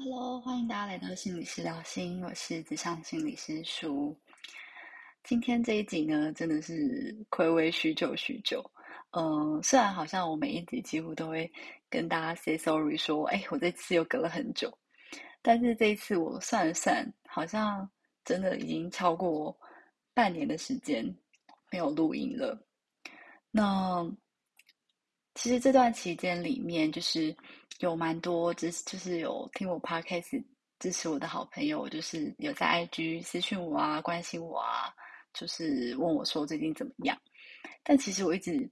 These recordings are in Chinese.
Hello，欢迎大家来到心理师聊心，我是职场心理师舒。今天这一集呢，真的是暌违许久许久。嗯，虽然好像我每一集几乎都会跟大家 say sorry，说，哎，我这次又隔了很久，但是这一次我算了算，好像真的已经超过半年的时间没有录音了。那其实这段期间里面，就是有蛮多支，就是有听我 podcast 支持我的好朋友，就是有在 IG 私讯我啊，关心我啊，就是问我说最近怎么样。但其实我一直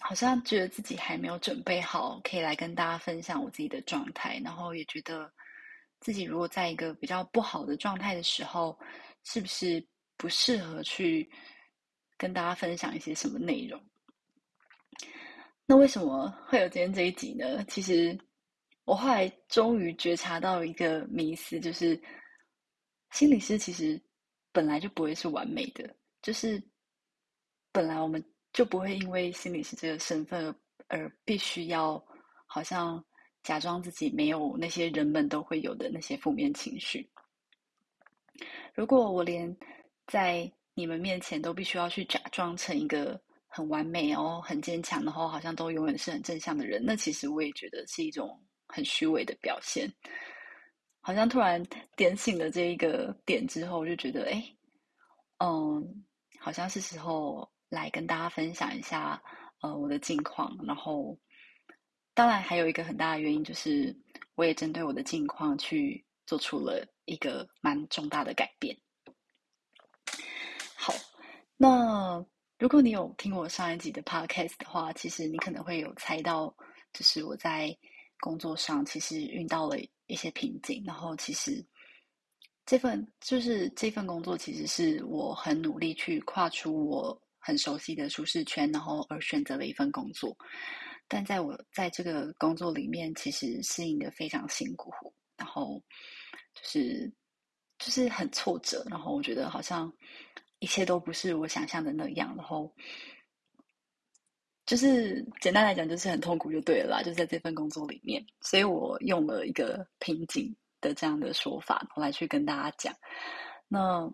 好像觉得自己还没有准备好，可以来跟大家分享我自己的状态。然后也觉得自己如果在一个比较不好的状态的时候，是不是不适合去跟大家分享一些什么内容？那为什么会有今天这一集呢？其实我后来终于觉察到一个迷思，就是心理师其实本来就不会是完美的，就是本来我们就不会因为心理师这个身份而必须要好像假装自己没有那些人们都会有的那些负面情绪。如果我连在你们面前都必须要去假装成一个。很完美哦，很坚强，然后好像都永远是很正向的人。那其实我也觉得是一种很虚伪的表现。好像突然点醒了这一个点之后，就觉得哎，嗯，好像是时候来跟大家分享一下呃我的近况。然后，当然还有一个很大的原因就是，我也针对我的近况去做出了一个蛮重大的改变。好，那。如果你有听我上一集的 podcast 的话，其实你可能会有猜到，就是我在工作上其实遇到了一些瓶颈。然后，其实这份就是这份工作，其实是我很努力去跨出我很熟悉的舒适圈，然后而选择了一份工作。但在我在这个工作里面，其实适应的非常辛苦，然后就是就是很挫折。然后我觉得好像。一切都不是我想象的那样，然后就是简单来讲，就是很痛苦就对了啦。就在这份工作里面，所以我用了一个瓶颈的这样的说法我来去跟大家讲。那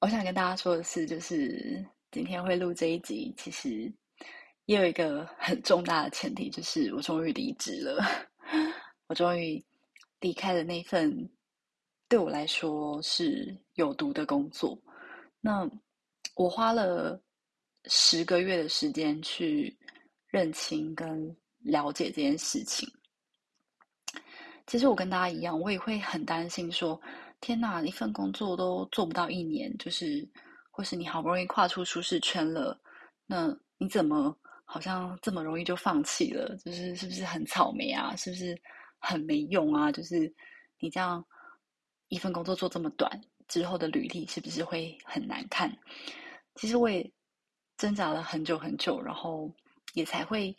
我想跟大家说的是，就是今天会录这一集，其实也有一个很重大的前提，就是我终于离职了，我终于离开了那份。对我来说是有毒的工作。那我花了十个月的时间去认清跟了解这件事情。其实我跟大家一样，我也会很担心，说天哪，一份工作都做不到一年，就是或是你好不容易跨出舒适圈了，那你怎么好像这么容易就放弃了？就是是不是很草莓啊？是不是很没用啊？就是你这样。一份工作做这么短，之后的履历是不是会很难看？其实我也挣扎了很久很久，然后也才会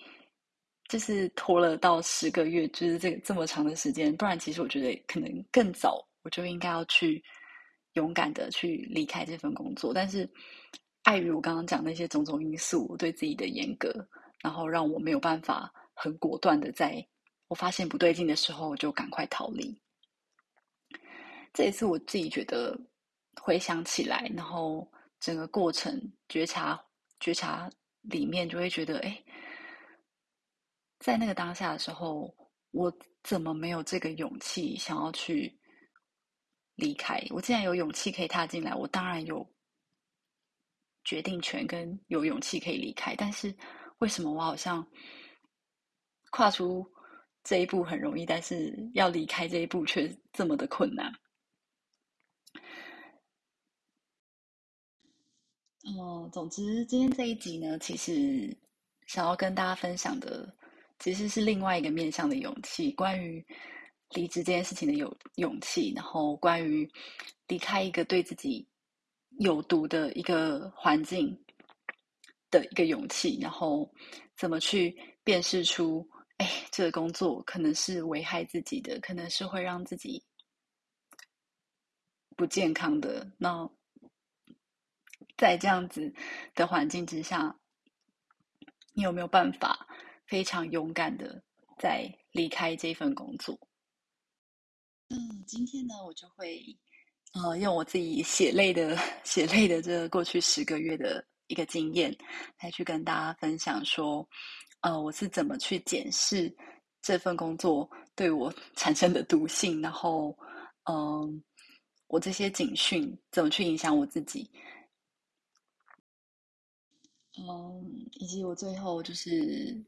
就是拖了到十个月，就是这个这么长的时间。不然，其实我觉得可能更早我就应该要去勇敢的去离开这份工作。但是碍于我刚刚讲那些种种因素，对自己的严格，然后让我没有办法很果断的在我发现不对劲的时候，就赶快逃离。这一次我自己觉得回想起来，然后整个过程觉察觉察里面，就会觉得，哎，在那个当下的时候，我怎么没有这个勇气想要去离开？我既然有勇气可以踏进来，我当然有决定权跟有勇气可以离开。但是为什么我好像跨出这一步很容易，但是要离开这一步却这么的困难？哦，总之今天这一集呢，其实想要跟大家分享的，其实是另外一个面向的勇气，关于离职这件事情的勇勇气，然后关于离开一个对自己有毒的一个环境的一个勇气，然后怎么去辨识出，哎，这个工作可能是危害自己的，可能是会让自己不健康的，那。在这样子的环境之下，你有没有办法非常勇敢的再离开这份工作。嗯，今天呢，我就会呃用我自己血泪的 血泪的这过去十个月的一个经验，来去跟大家分享说，呃，我是怎么去检视这份工作对我 产生的毒性，然后嗯，我这些警讯怎么去影响我自己。嗯，以及我最后就是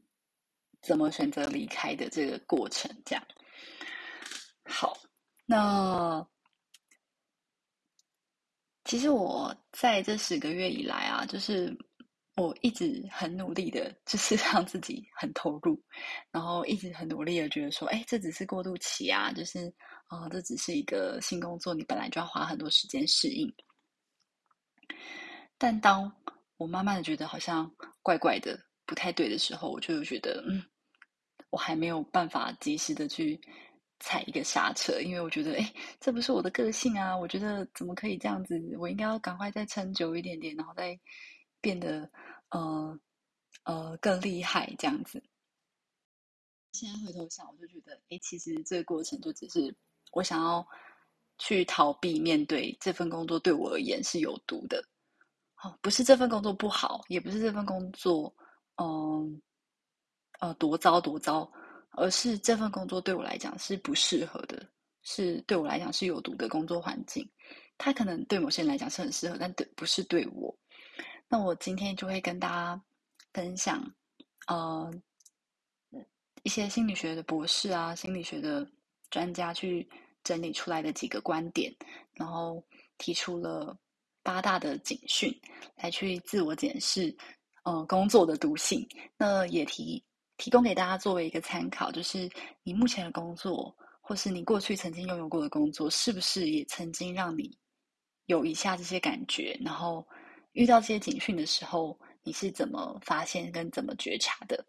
怎么选择离开的这个过程，这样。好，那其实我在这十个月以来啊，就是我一直很努力的，就是 让自己很投入，然后一直很努力的觉得说，哎，这只是过渡期啊，就是啊，这只是一个新工作，你本来就要花很多时间适应。但当我慢慢的觉得好像怪怪的、不太对的时候，我就觉得，嗯，我还没有办法及时的去踩一个刹车，因为我觉得，哎，这不是我的个性啊！我觉得怎么可以这样子？我应该要赶快再撑久一点点，然后再变得，呃呃，更厉害这样子。现在回头想，我就觉得，哎，其实这个过程就只是我想要去逃避面对这份工作，对我而言是有毒的。哦不是这份工作不好，也不是这份工作，嗯，呃，多糟多糟，而是这份工作对我来讲是不适合的，是对我来讲是有毒的工作环境。它可能对某些人来讲是很适合，但对不是对我。那我今天就会跟大家分享，呃，一些心理学的博士啊，心理学的专家去整理出来的几个观点，然后提出了。八大的警讯，来去自我检视，呃，工作的毒性。那也提提供给大家作为一个参考，就是你目前的工作，或是你过去曾经拥有过的工作，是不是也曾经让你有以下这些感觉？然后遇到这些警讯的时候，你是怎么发现跟怎么觉察的？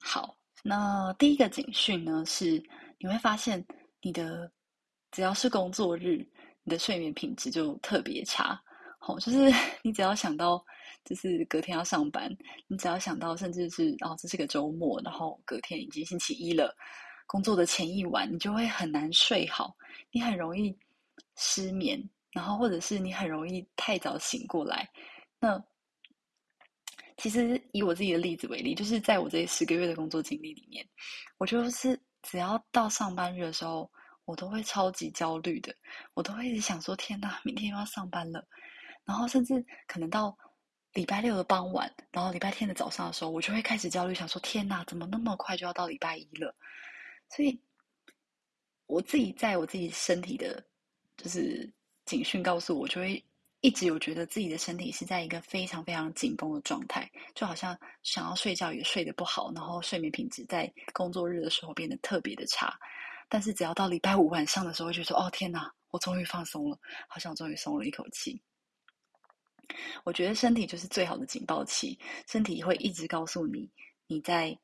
好，那第一个警讯呢，是你会发现你的只要是工作日。你的睡眠品质就特别差，好，就是 你只要想到，就是隔天要上班，你只要想到，甚至是哦，这是个周末，然后隔天已经星期一了，工作的前一晚，你就会很难睡好，你很容易失眠，然后或者是你很容易太早醒过来。那其实以我自己的例子为例，就是在我这十个月的工作经历里面，我就是只要到上班日的时候。我都会超级焦虑的，我都会一直想说：天呐，明天又要上班了。然后甚至可能到礼拜六的傍晚，然后礼拜天的早上的时候，我就会开始焦虑，想说：天呐，怎么那么快就要到礼拜一了？所以我自己在我自己身体的，就是警讯告诉我，就会一直有觉得自己的身体是在一个非常非常紧绷的状态，就好像想要睡觉也睡得不好，然后睡眠品质在工作日的时候变得特别的差。但是只要到礼拜五晚上的时候，就说：“哦天哪，我终于放松了，好像我终于松了一口气。”我觉得身体就是最好的警报器，身体会一直告诉你你在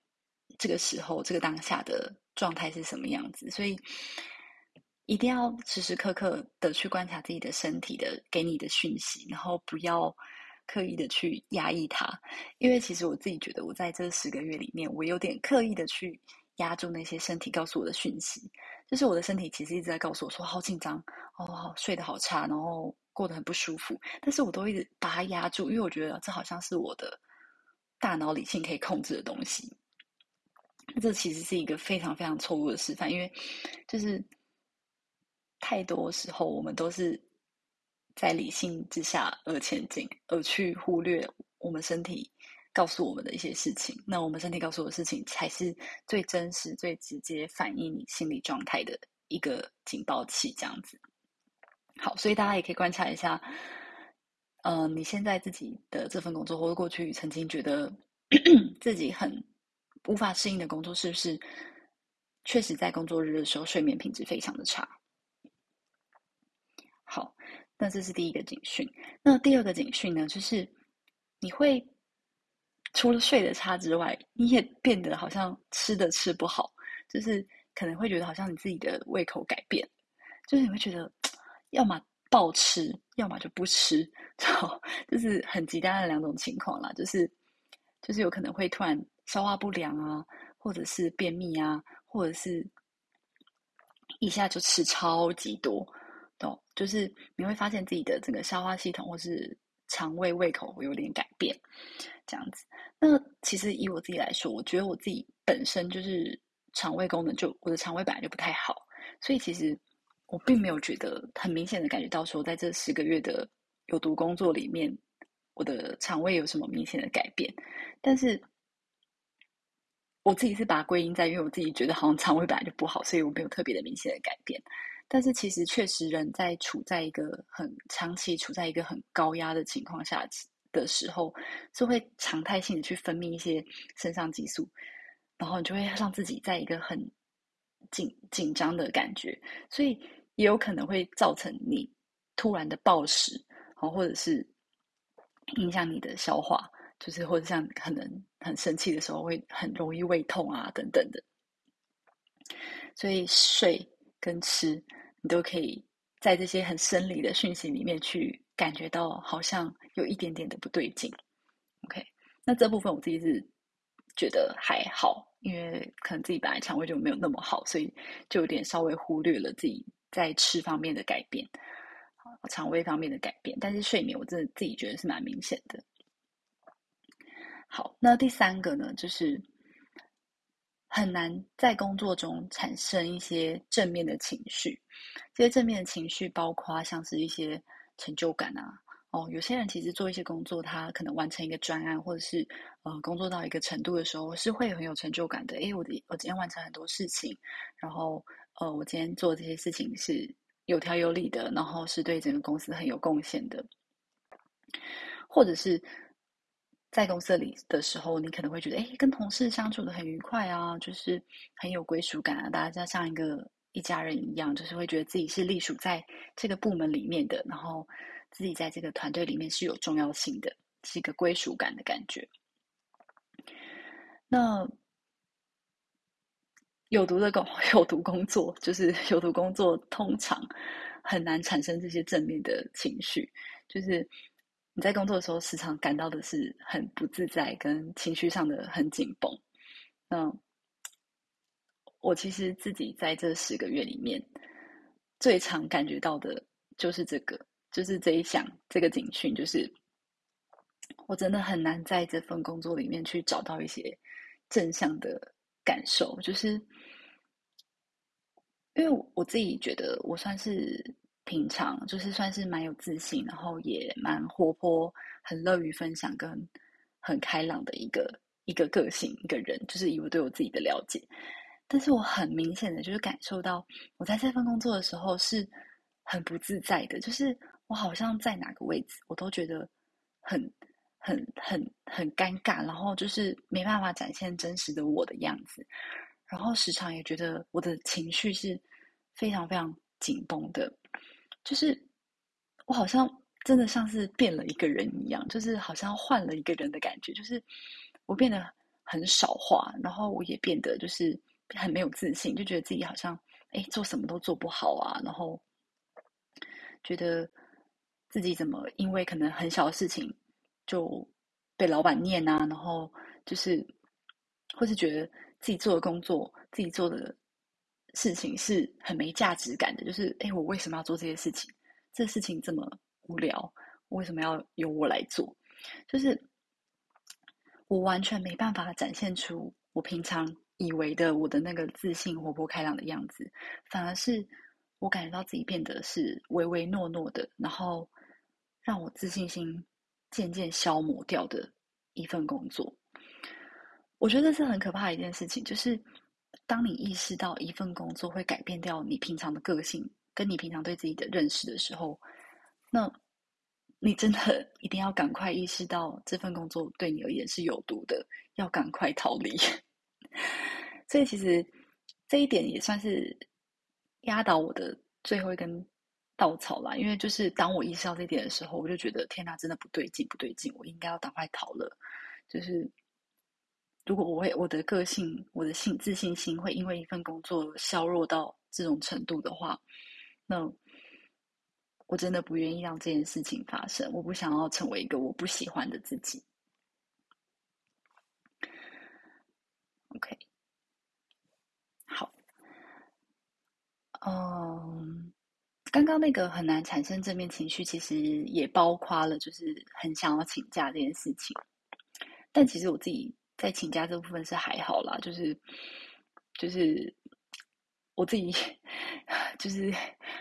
这个时候、这个当下的状态是什么样子，所以一定要时时刻刻的去观察自己的身体的给你的讯息，然后不要刻意的去压抑它，因为其实我自己觉得，我在这十个月里面，我有点刻意的去。压住那些身体告诉我的讯息，就是我的身体其实一直在告诉我说好紧张哦，睡得好差，然后过得很不舒服。但是我都一直把它压住，因为我觉得这好像是我的大脑理性可以控制的东西。这其实是一个非常非常错误的示范，因为就是太多时候我们都是在理性之下而前进，而去忽略我们身体。告诉我们的一些事情，那我们身体告诉我的事情，才是最真实、最直接反映你心理状态的一个警报器。这样子，好，所以大家也可以观察一下，嗯，你现在自己的这份工作，或者过去曾经觉得 自己很无法适应的工作，是不是确实在工作日的时候睡眠品质非常的差？好，那这是第一个警讯。那第二个警讯呢，就是你会。除了睡得差之外，你也变得好像吃的吃不好，就是可能会觉得好像你自己的胃口改变，就是你会觉得，要么暴吃，要么就不吃，就就是很极端的两种情况啦。就是就是有可能会突然消化不良啊，或者是便秘啊，或者是一下就吃超级多，懂？就是你会发现自己的整个消化系统或是肠胃胃口有点改变，这样子。那其实以我自己来说，我觉得我自己本身就是肠胃功能就我的肠胃本来就不太好，所以其实我并没有觉得很明显的感觉到说，在这十个月的有毒工作里面，我的肠胃有什么明显的改变。但是我自己是把它归因在，因为我自己觉得好像肠胃本来就不好，所以我没有特别的明显的改变。但是其实确实人在处在一个很长期处在一个很高压的情况下的时候，是会常态性的去分泌一些肾上激素，然后你就会让自己在一个很紧紧张的感觉，所以也有可能会造成你突然的暴食，好，或者是影响你的消化，就是或者像可能很生气的时候会很容易胃痛啊等等的，所以睡跟吃。你都可以在这些很生理的讯息里面去感觉到，好像有一点点的不对劲。OK，那这部分我自己是觉得还好，因为可能自己本来肠胃就没有那么好，所以就有点稍微忽略了自己在吃方面的改变，肠胃方面的改变。但是睡眠，我真的自己觉得是蛮明显的。好，那第三个呢，就是。很难在工作中产生一些正面的情绪，这些正面的情绪包括像是一些成就感啊，哦，有些人其实做一些工作，他可能完成一个专案，或者是呃工作到一个程度的时候，是会很有成就感的。诶，我的我今天完成很多事情，然后呃，我今天做这些事情是有条有理的，然后是对整个公司很有贡献的，或者是。在公司里的时候，你可能会觉得，哎，跟同事相处的很愉快啊，就是很有归属感啊，大家像一个一家人一样，就是会觉得自己是隶属在这个部门里面的，然后自己在这个团队里面是有重要性的，是一个归属感的感觉。那有毒的工 有毒工作，就是有毒工作，通常很难产生这些正面的情绪，就是。你在工作的时候，时常感到的是很不自在，跟情绪上的很紧绷。那我其实自己在这十个月里面，最常感觉到的就是这个，就是这一项这个警讯，就是我真的很难在这份工作里面去找到一些正向的感受，就是因为我自己觉得我算是。平常就是算是蛮有自信，然后也蛮活泼，很乐于分享，跟很开朗的一个一个个性一个人，就是以我对我自己的了解。但是我很明显的就是感受到，我在这份工作的时候是很不自在的，就是我好像在哪个位置，我都觉得很很很很尴尬，然后就是没办法展现真实的我的样子，然后时常也觉得我的情绪是非常非常紧绷的。就是我好像真的像是变了一个人一样，就是好像换了一个人的感觉。就是我变得很少话，然后我也变得就是很没有自信，就觉得自己好像哎做什么都做不好啊，然后觉得自己怎么因为可能很小的事情就被老板念啊，然后就是或是觉得自己做的工作，自己做的。事情是很没价值感的，就是哎，我为什么要做这些事情？这事情这么无聊，为什么要由我来做？就是我完全没办法展现出我平常以为的我的那个自信、活泼、开朗的样子，反而是我感觉到自己变得是唯唯诺诺的，然后让我自信心渐渐消磨掉的一份工作。我觉得这是很可怕的一件事情，就是。当你意识到一份工作会改变掉你平常的个性，跟你平常对自己的认识的时候，那你真的 一定要赶快意识到这份工作对你而言是有毒的，要赶快逃离。所以其实这一点也算是压倒我的最后一根稻草啦。因为就是当我意识到这点的时候，我就觉得天哪，真的不对劲，不对劲，我应该要赶快逃了。就是。如果我会我的个性，我的信自信心会因为一份工作削弱到这种程度的话，那我真的不愿意让这件事情发生。我不想要成为一个我不喜欢的自己。OK，好，嗯，刚刚那个很难产生正面情绪，其实也包括了就是很想要请假这件事情。但其实我自己在请假这部分是还好啦，就是就是我自己 就是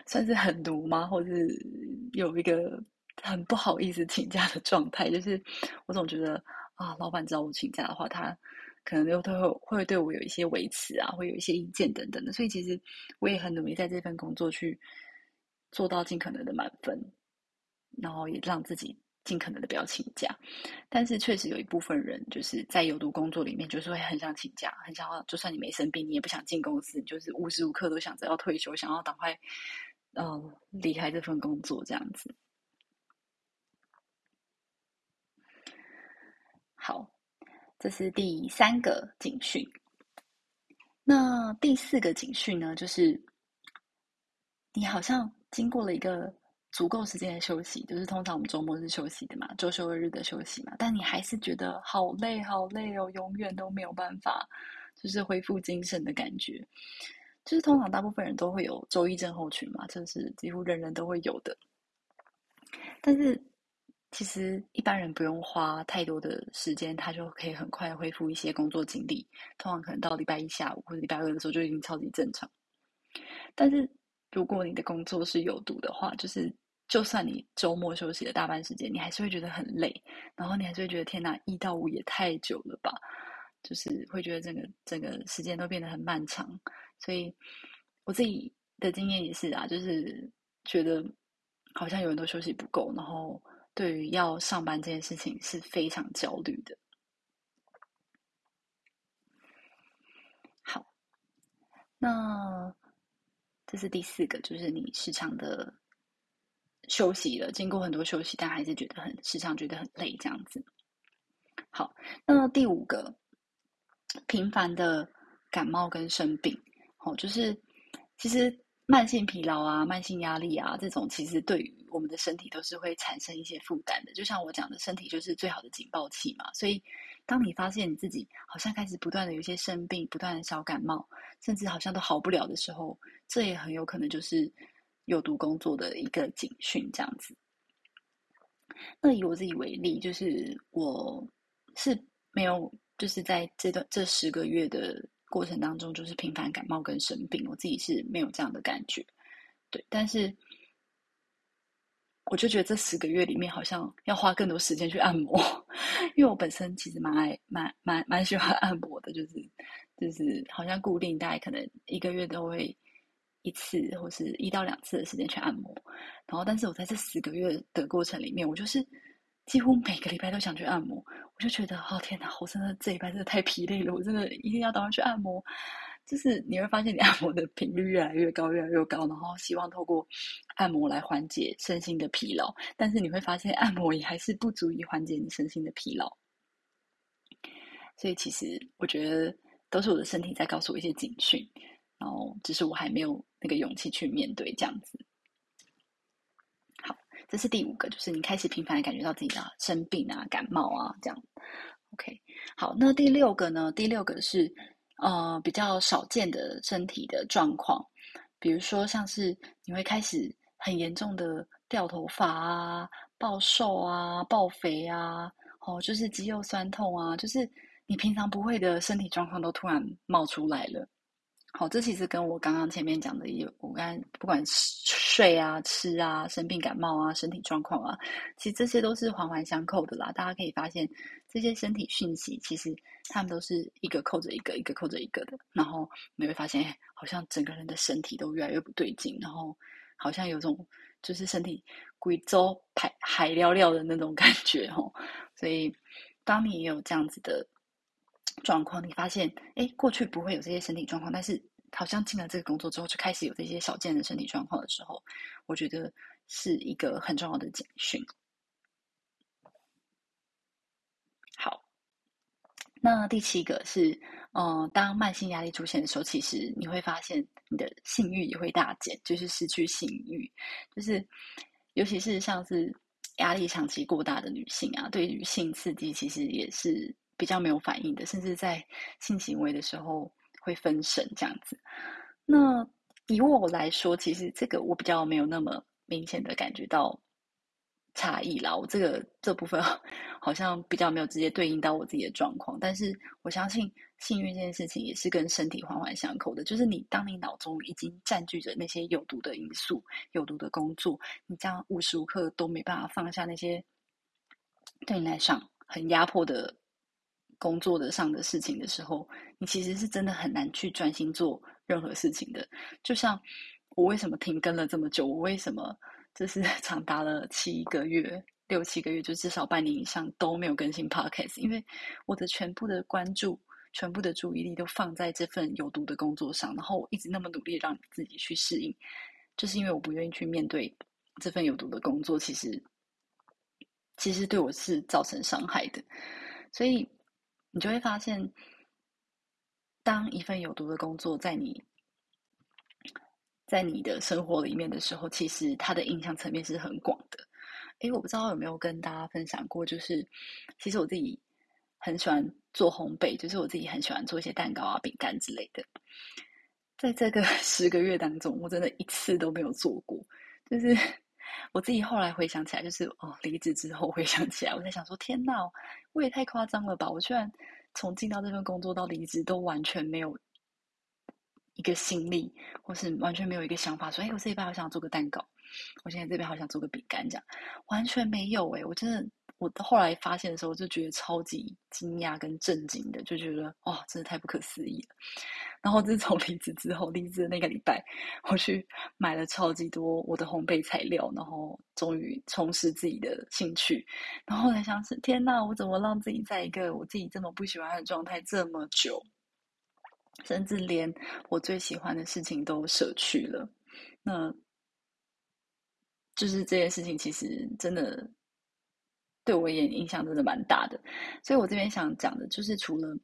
算是很毒吗？或者是有一个很不好意思请假的状态，就是我总觉得啊，老板知道我请假的话，他可能又会会对我有一些维持啊，会有一些意见等等的。所以其实我也很努力在这份工作去做到尽可能的满分，然后也让自己。尽可能的不要请假，但是确实有一部分人就是在有毒工作里面，就是会很想请假，很想要，就算你没生病，你也不想进公司，就是无时无刻都想着要退休，想要赶快，呃，离开这份工作这样子。好，这是第三个警讯。那第四个警讯呢，就是你好像经过了一个。足够时间的休息，就是通常我们周末是休息的嘛，周休日的休息嘛。但你还是觉得好累，好累哦，永远都没有办法，就是恢复精神的感觉。就是通常大部分人都会有周一症候群嘛，这是几乎人人都会有的。但是其实一般人不用花太多的时间，他就可以很快恢复一些工作精力。通常可能到礼拜一下午或者礼拜二的时候就已经超级正常。但是如果你的工作是有毒的话，就是就算你周末休息了大半时间，你还是会觉得很累，然后你还是会觉得天哪，一到五也太久了吧？就是会觉得整个整个时间都变得很漫长。所以我自己的经验也是啊，就是觉得好像有人都休息不够，然后对于要上班这件事情是非常焦虑的。好，那。这是第四个，就是你时常的休息了，经过很多休息，但还是觉得很时常觉得很累，这样子。好，那么第五个，频繁的感冒跟生病，哦，就是其实。慢性疲劳啊，慢性压力啊，这种其实对于我们的身体都是会产生一些负担的。就像我讲的，身体就是最好的警报器嘛。所以，当你发现你自己好像开始不断的有一些生病，不断的小感冒，甚至好像都好不了的时候，这也很有可能就是有毒工作的一个警讯，这样子。那以我自己为例，就是我是没有，就是在这段这十个月的。过程当中就是频繁感冒跟生病，我自己是没有这样的感觉，对，但是我就觉得这十个月里面好像要花更多时间去按摩，因为我本身其实蛮爱蛮蛮蛮喜欢按摩的，就是就是好像固定大概可能一个月都会一次或是一到两次的时间去按摩，然后但是我在这十个月的过程里面，我就是。几乎每个礼拜都想去按摩，我就觉得，哦天哪，我真的这礼拜真的太疲累了，我真的一定要赶快去按摩。就是你会发现，你 按摩的频率越来越高，越来越高，然后希望透过按摩来缓解身心的疲劳，但是你会发现，按摩也还是不足以缓解你身心的疲劳。所以其实我觉得都是我的身体在告诉我一些警讯，然后只是我还没有那个勇气去面对这样子。好这是第五个，就是你开始频繁的感觉到自己的生病啊、感冒啊这样。OK，好，那第六个呢？第六个是呃比较少见的身体的状况，比如说像是你会开始很严重的掉头发啊、暴瘦啊、暴肥啊，哦，就是肌肉酸痛啊，就是你平常不会的身体状况都突然冒出来了。好，这其实跟我刚刚前面讲的有，我刚不管睡啊、吃啊、生病感冒啊、身体状况啊，其实这些都是环环相扣的啦。大家可以发现，这些身体讯息其实他们都是一个扣着一个，一个扣着一个的。然后你会发现，好像整个人的身体都越来越不对劲，然后好像有种就是身体贵州海海料料的那种感觉哦。所以，当你也有这样子的。状况，你发现，哎，过去不会有这些身体状况，但是好像进了这个工作之后，就开始有这些少见的身体状况的时候，我觉得是一个很重要的警讯。好，那第七个是，嗯，当慢性压力出现的时候，其实你会发现你的性欲也会大减，就是失去性欲，就是尤其是像是压力长期过大的女性啊，对于性刺激其实也是。比较没有反应的，甚至在性行为的时候会分神这样子。那以我来说，其实这个我比较没有那么明显的感觉到。差异啦，我这个这部分 好像比较没有直接对应到我自己的状况，但是我相信幸运这件事情也是跟身体环环相扣的。就是你当你脑中已经占据着那些有毒的因素、有毒的工作，你这样无时无刻都没办法放下那些对你来上很压迫的工作的上的事情的时候，你其实是真的很难去专心做任何事情的。就像我为什么停更了这么久，我为什么？就是 长达了七个月、六七个月，就至少半年以上都没有更新 podcast，因为我的全部的关注、全部的注意力都放在这份有毒的工作上，然后我一直那么努力让自己去适应，就是因为我不愿意去面对这份有毒的工作，其实其实对我是造成伤害的，所以你就会发现，当一份有毒的工作在你。在你的生活里面的时候，其实它的影响层面是很广的。诶，我不知道有没有跟大家分享过，就是其实我自己很喜欢做烘焙，就是我自己很喜欢做一些蛋糕啊、饼干之类的。在这个 十个月当中，我真的一次都没有做过。就是 我自己后来回想起来，就是哦，离职之后回想起来，我在想说，天哪，我也太夸张了吧！我居然从进到这份工作到离职都完全没有。一个心力，或是完全没有一个想法，说：“哎，我这一边好想做个蛋糕，我现在这边好想做个饼干，这样完全没有。”哎，我真的，我后来发现的时候，就觉得超级惊讶跟震惊的，就觉得哇，真的太不可思议了。然后自从离职之后，离职的那个礼拜，我去买了超级多我的烘焙材料，然后终于重拾自己的兴趣。然后才想是天哪，我怎么让自己在一个我自己这么不喜欢的状态这么久？甚至连我最喜欢的事情都舍去了，那就是这件事情其实真的对我也影响真的蛮大的。所以我这边想讲的就是，除了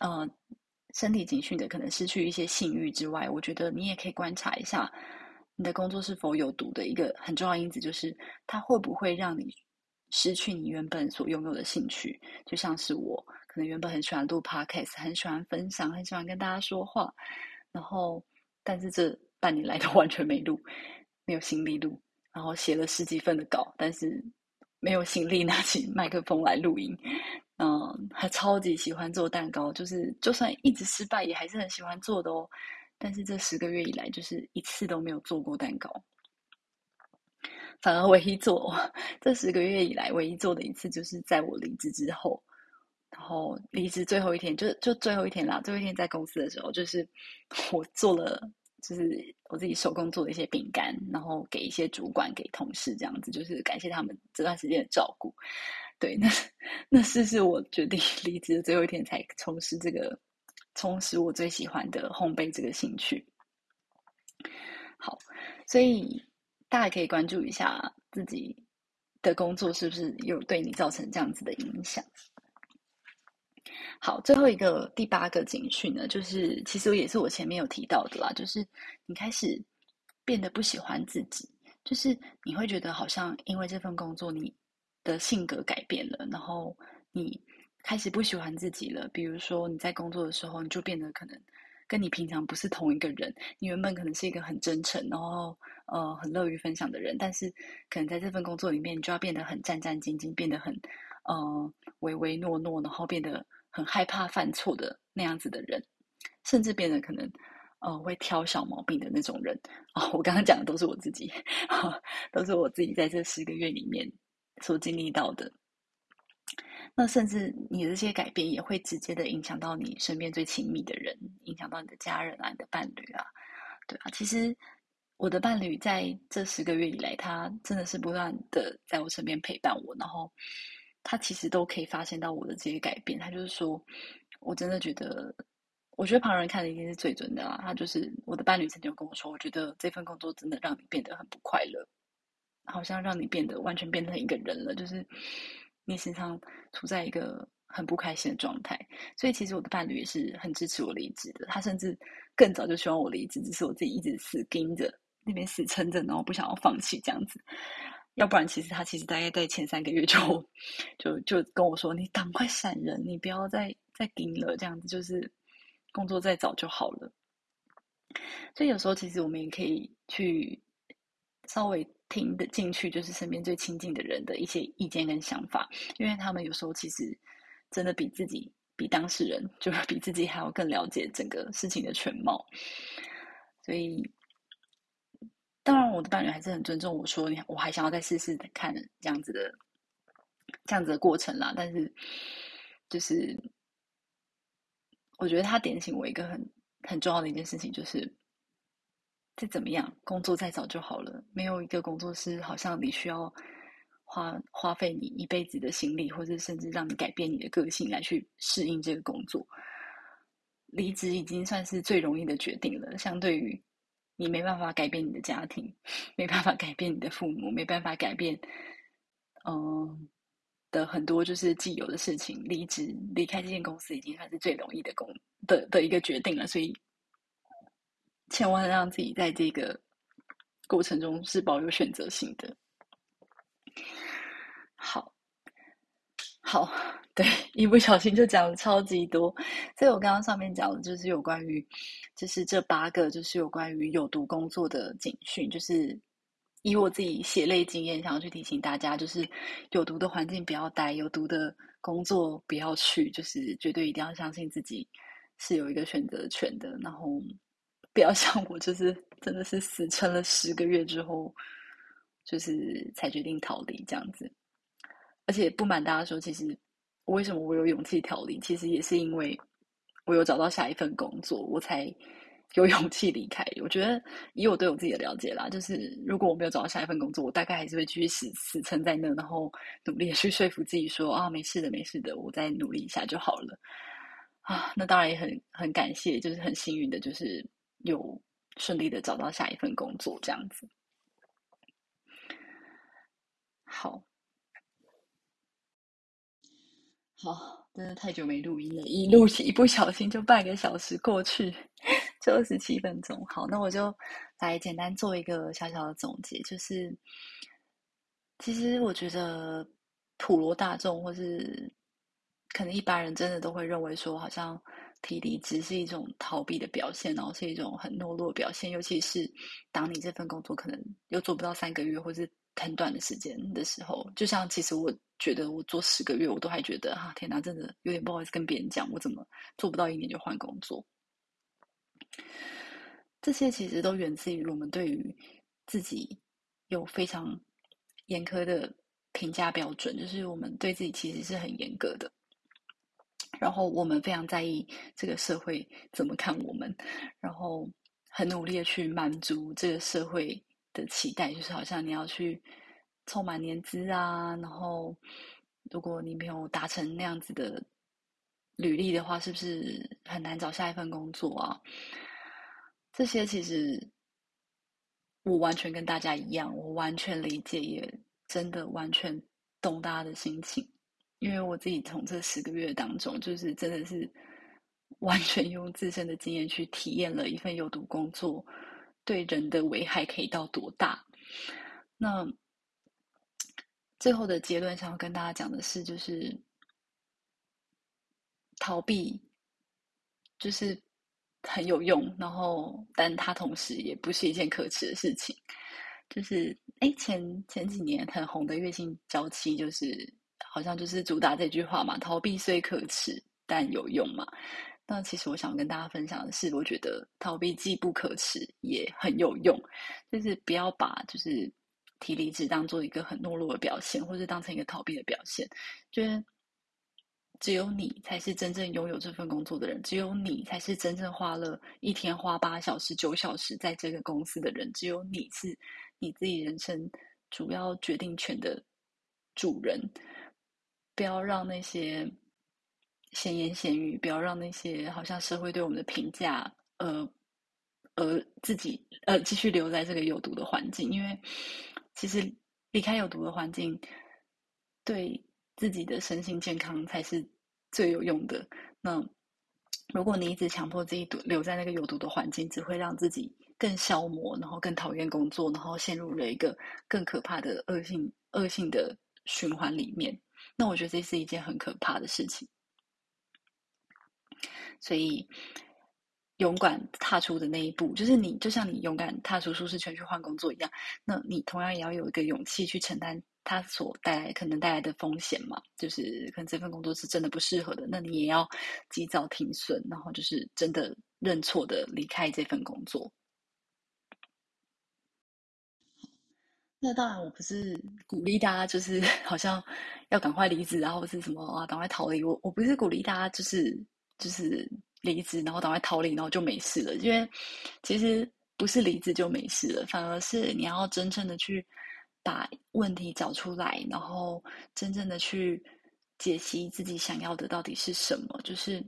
呃身体警讯的可能失去一些性欲之外，我觉得你也可以观察一下你的工作是否有毒的一个很重要因子，就是它会不会让你失去你原本所拥有的兴趣，就像是我。能原本很喜欢录 podcast，很喜欢分享，很喜欢跟大家说话，然后但是这半年来都 完全没录，没有心力录，然后写了十几份的稿，但是没有心力拿起麦克风来录音。嗯，还超级喜欢做蛋糕，就是就算一直失败，也还是很喜欢做的哦。但是这十个月以来，就是一次都没有做过蛋糕，反而唯一做 这十个月以来唯一做的一次，就是在我离职之后。然后离职最后一天，就就最后一天啦。最后一天在公司的时候，就是 我做了，就是我自己手工做的一些饼干，然后给一些主管、给同事这样子，就是感谢他们这段时间的照顾。对，那那是是我决定 离职的最后一天才从事这个，充实我最喜欢的烘焙这个兴趣。好，所以大家可以关注一下自己的工作是不是有对你造成这样子的影响。好，最后一个第八个警讯呢，就是其实也是我前面有提到的啦，就是你开始变得不喜欢自己，就是你会觉得好像因为这份工作，你的性格改变了，然后你开始不喜欢自己了。比如说你在工作的时候，你就变得可能跟你平常不是同一个人。你原本可能是一个很真诚，然后呃很乐于分享的人，但是可能在这份工作里面，你就要变得很战战兢兢，变得很呃唯唯诺诺，然后变得。很害怕犯错的那样子的人，甚至变得可能，呃，会挑小毛病的那种人哦。我刚刚讲的都是我自己，都是我自己在这十个月里面所经历到的。那甚至你的这些改变也会直接的影响到你身边最亲密的人，影响到你的家人啊、你的伴侣啊，对啊。其实我的伴侣在这十个月以来，他真的是不断的在我身边陪伴我，然后。他其实都可以发现到我的这些改变。他就是说，我真的觉得，我觉得旁人看的一定是最准的啊。他就是我的伴侣曾经跟我说，我觉得这份工作真的让你变得很不快乐，好像让你变得完全变成一个人了，就是你时常处在一个很不开心的状态。所以其实我的伴侣也是很支持我离职的。他甚至更早就希望我离职，只是我自己一直死盯着那边死撑着，然后不想要放弃这样子。要不然其实他其实大概在前三个月就就就跟我说：“你赶快闪人，你不要再再盯了，这样子就是工作再找就好了。”所以有时候其实我们也可以去稍微听得进去，就是身边最亲近的人的一些意见跟想法，因为他们有时候其实真的比自己、比当事人，就是比自己还要更了解整个事情的全貌。所以，当然我的伴侣还是很尊重我说，你我还想要再试试看这样子的这样子的过程啦。但是，就是我觉得他点醒我一个很。很重要的一件事情就是，再怎么样，工作再找就好了。没有一个工作是好像你需要花花费你一辈子的心力，或者甚至让你改变你的个性来去适应这个工作。离职已经算是最容易的决定了，相对于你没办法改变你的家庭，没办法改变你的父母，没办法改变，嗯。的很多就是既有的事情，离职离开这间公司已经算是最容易的工的的一个决定了，所以千万让自己在这个过程中是保有选择性的。好，好，对，一不小心就讲了超级多，所以我刚刚上面讲的就是有关于，就是这八个就是有关于有毒工作的警讯，就是。以我自己血泪经验，想要去提醒大家，就是有毒的环境不要待，有毒的工作不要去，就是绝对一定要相信自己是有一个选择权的。然后不要像我，就是真的是死撑了十个月之后，就是才决定逃离这样子。而且不瞒大家说，其实为什么我有勇气调离，其实也是因为我有找到下一份工作，我才。有勇气离开，我觉得以我对我自己的了解啦，就是如果我没有找到下一份工作，我大概还是会继续死死撑在那，然后努力去说服自己说啊，没事的，没事的，我再努力一下就好了啊。那当然也很很感谢，就是很幸运的，就是有顺利的找到下一份工作这样子。好，好。真的太久没录音了，一录一不小心就半个小时过去，就二十七分钟。好，那我就来简单做一个小小的总结，就是其实我觉得普罗大众或是可能一般人真的都会认为说，好像提离职是一种逃避的表现，然后是一种很懦弱的表现，尤其是当你这份工作可能又做不到三个月，或是很短的时间的时候，就像其实我。觉得我做十个月，我都还觉得哈天哪，真的有点不好意思跟别人讲，我怎么做不到一年就换工作？这些其实都源自于我们对于自己有非常严苛的评价标准，就是我们对自己其实是很严格的，然后我们非常在意这个社会怎么看我们，然后很努力的去满足这个社会的期待，就是好像你要去。凑满年资啊，然后如果你没有达成那样子的履历的话，是不是很难找下一份工作啊？这些其实我完全跟大家一样，我完全理解，也真的完全懂大家的心情，因为我自己从这十个月当中，就是真的是 完全用自身的经验去体验了一份有毒工作对人的危害可以到多大。那。最后的结论想要跟大家讲的是，就是逃避就是很有用，然后但它同时也不是一件可耻的事情。就是哎，前前几年很红的《月薪娇妻》，就是好像就是主打这句话嘛：“逃避虽可耻，但有用嘛。”那其实我想跟大家分享的是，我觉得逃避既不可耻，也很有用。就是不要把就是。提离职当做一个很懦弱的表现，或者当成一个逃避的表现，就是只有你才是真正拥有这份工作的人，只有你才是真正花了一天花八小时、九小时在这个公司的人，只有你是你自己人生主要决定权的主人。不要让那些闲言闲语，不要让那些好像社会对我们的评价，呃，呃，自己呃继续留在这个有毒的环境，因为。其实离开有毒的环境，对自己的身心健康才是最有用的。那如果你一直强迫自己留在那个有毒的环境，只会让自己更消磨，然后更讨厌工作，然后陷入了一个更可怕的恶性恶性的循环里面。那我觉得这是一件很可怕的事情。所以，勇敢踏出的那一步，就是你就像你勇敢踏出舒适圈去换工作一样，那你同样也要有一个勇气去承担。它所带来可能带来的风险嘛，就是可能这份工作是真的不适合的，那你也要及早停损，然后就是真的认错的离开这份工作。那当然，我不是鼓励大家就是 好像要赶快离职，然后是什么啊，赶快逃离。我我不是鼓励大家就是就是离职，然后赶快逃离，然后就没事了。因为其实不是离职就没事了，反而是你要真正的去。把问题找出来，然后真正的去解析自己想要的到底是什么。就是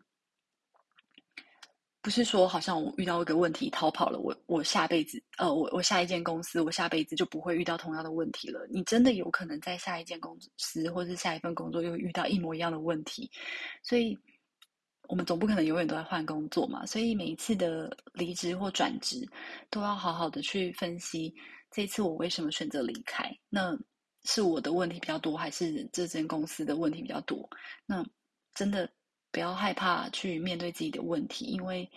不是说好像我遇到一个问题逃跑了，我我下辈子呃，我我下一间公司，我下辈子就不会遇到同样的问题了。你真的有可能在下一间公司或是下一份工作又遇到一模一样的问题，所以我们总不可能永远都在换工作嘛。所以每一次的离职或转职，都要好好的去分析。这次我为什么选择离开？那是我的问题比较多，还是这间公司的问题比较多？那真的不要害怕去面对自己的问题，因为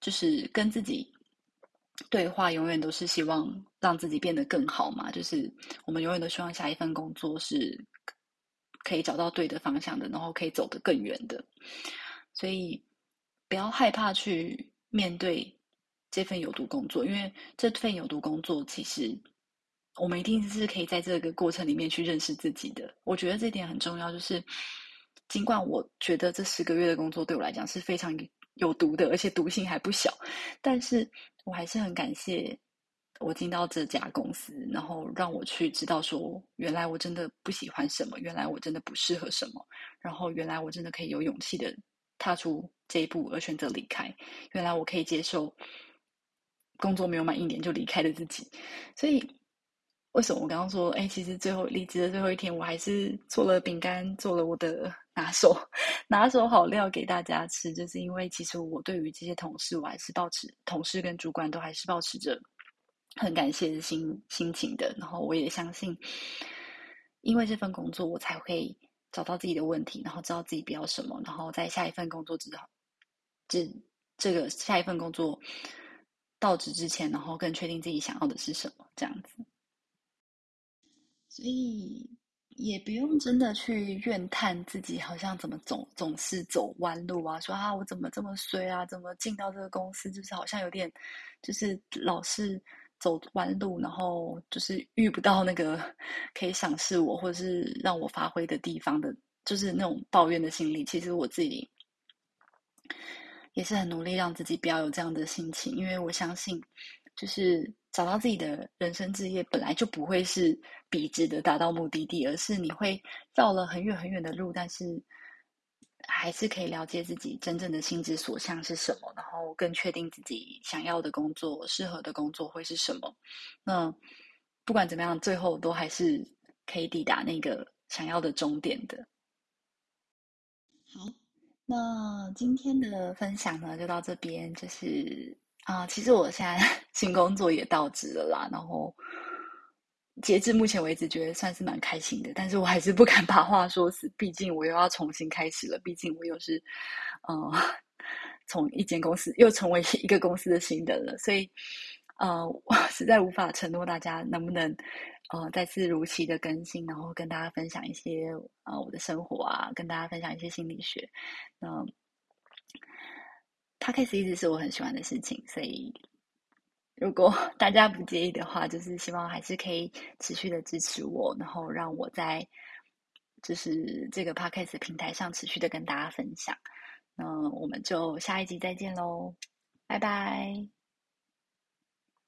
就是跟自己对话，永远都是希望让自己变得更好嘛。就是我们永远都希望下一份工作是可以找到对的方向的，然后可以走得更远的。所以不要害怕去面对。这份有毒工作，因为这份有毒工作，其实我们一定是可以在这个过程里面去认识自己的。我觉得这点很重要，就是尽管我觉得这十个月的工作对我来讲是非常有毒的，而且毒性还不小，但是我还是很感谢我进到这家公司，然后让我去知道说，原来我真的不喜欢什么，原来我真的不适合什么，然后原来我真的可以有勇气的踏出这一步而选择离开，原来我可以接受。工作没有满一年就离开了自己，所以为什么我刚刚说，哎，其实最后离职的最后一天，我还是做了饼干，做了我的 拿手拿手好料给大家吃，就是因为其实我对于这些同事，我还是保持同事跟主管都还是保持着很感谢的心心情的。然后我也相信，因为这份工作，我才会找到自己的问题，然后知道自己不要什么，然后在下一份工作之后，这这个下一份工作。到职之前，然后更确定自己想要的是什么，这样子。所以也不用真的去怨叹自己，好像怎么总总是走弯路啊？说啊，我怎么这么衰啊？怎么进到这个公司，就是好像有点，就是老是走弯路，然后就是遇不到那个 可以赏识我或者是让我发挥的地方的，就是那种抱怨的心理。其实我自己。也是很努力让自己不要有这样的心情，因为我相信，就是找到自己的人生志业本来就不会是笔直的达到目的地，而是你会绕了很远很远的路，但是还是可以了解自己真正的心之所向是什么，然后更确定自己想要的工作、适合的工作会是什么。那不管怎么样，最后都还是可以抵达那个想要的终点的。好。那今天的分享呢，就到这边。就是啊，其实我现在 新工作也到职了啦。然后截至目前为止，觉得算是蛮开心的。但是我还是不敢把话说死，毕竟我又要重新开始了。毕竟我又是嗯，从一间公司又成为一个公司的新人了。所以呃，我实在无法承诺大家能不能。呃，再次如期的更新，然后跟大家分享一些呃我的生活啊，跟大家分享一些心理学。那 p o d c a 一直是我很喜欢的事情，所以如果 大家不介意的话，就是希望还是可以持续的支持我，然后让我在就是这个 podcast 平台上持续的跟大家分享。那我们就下一集再见喽，拜拜。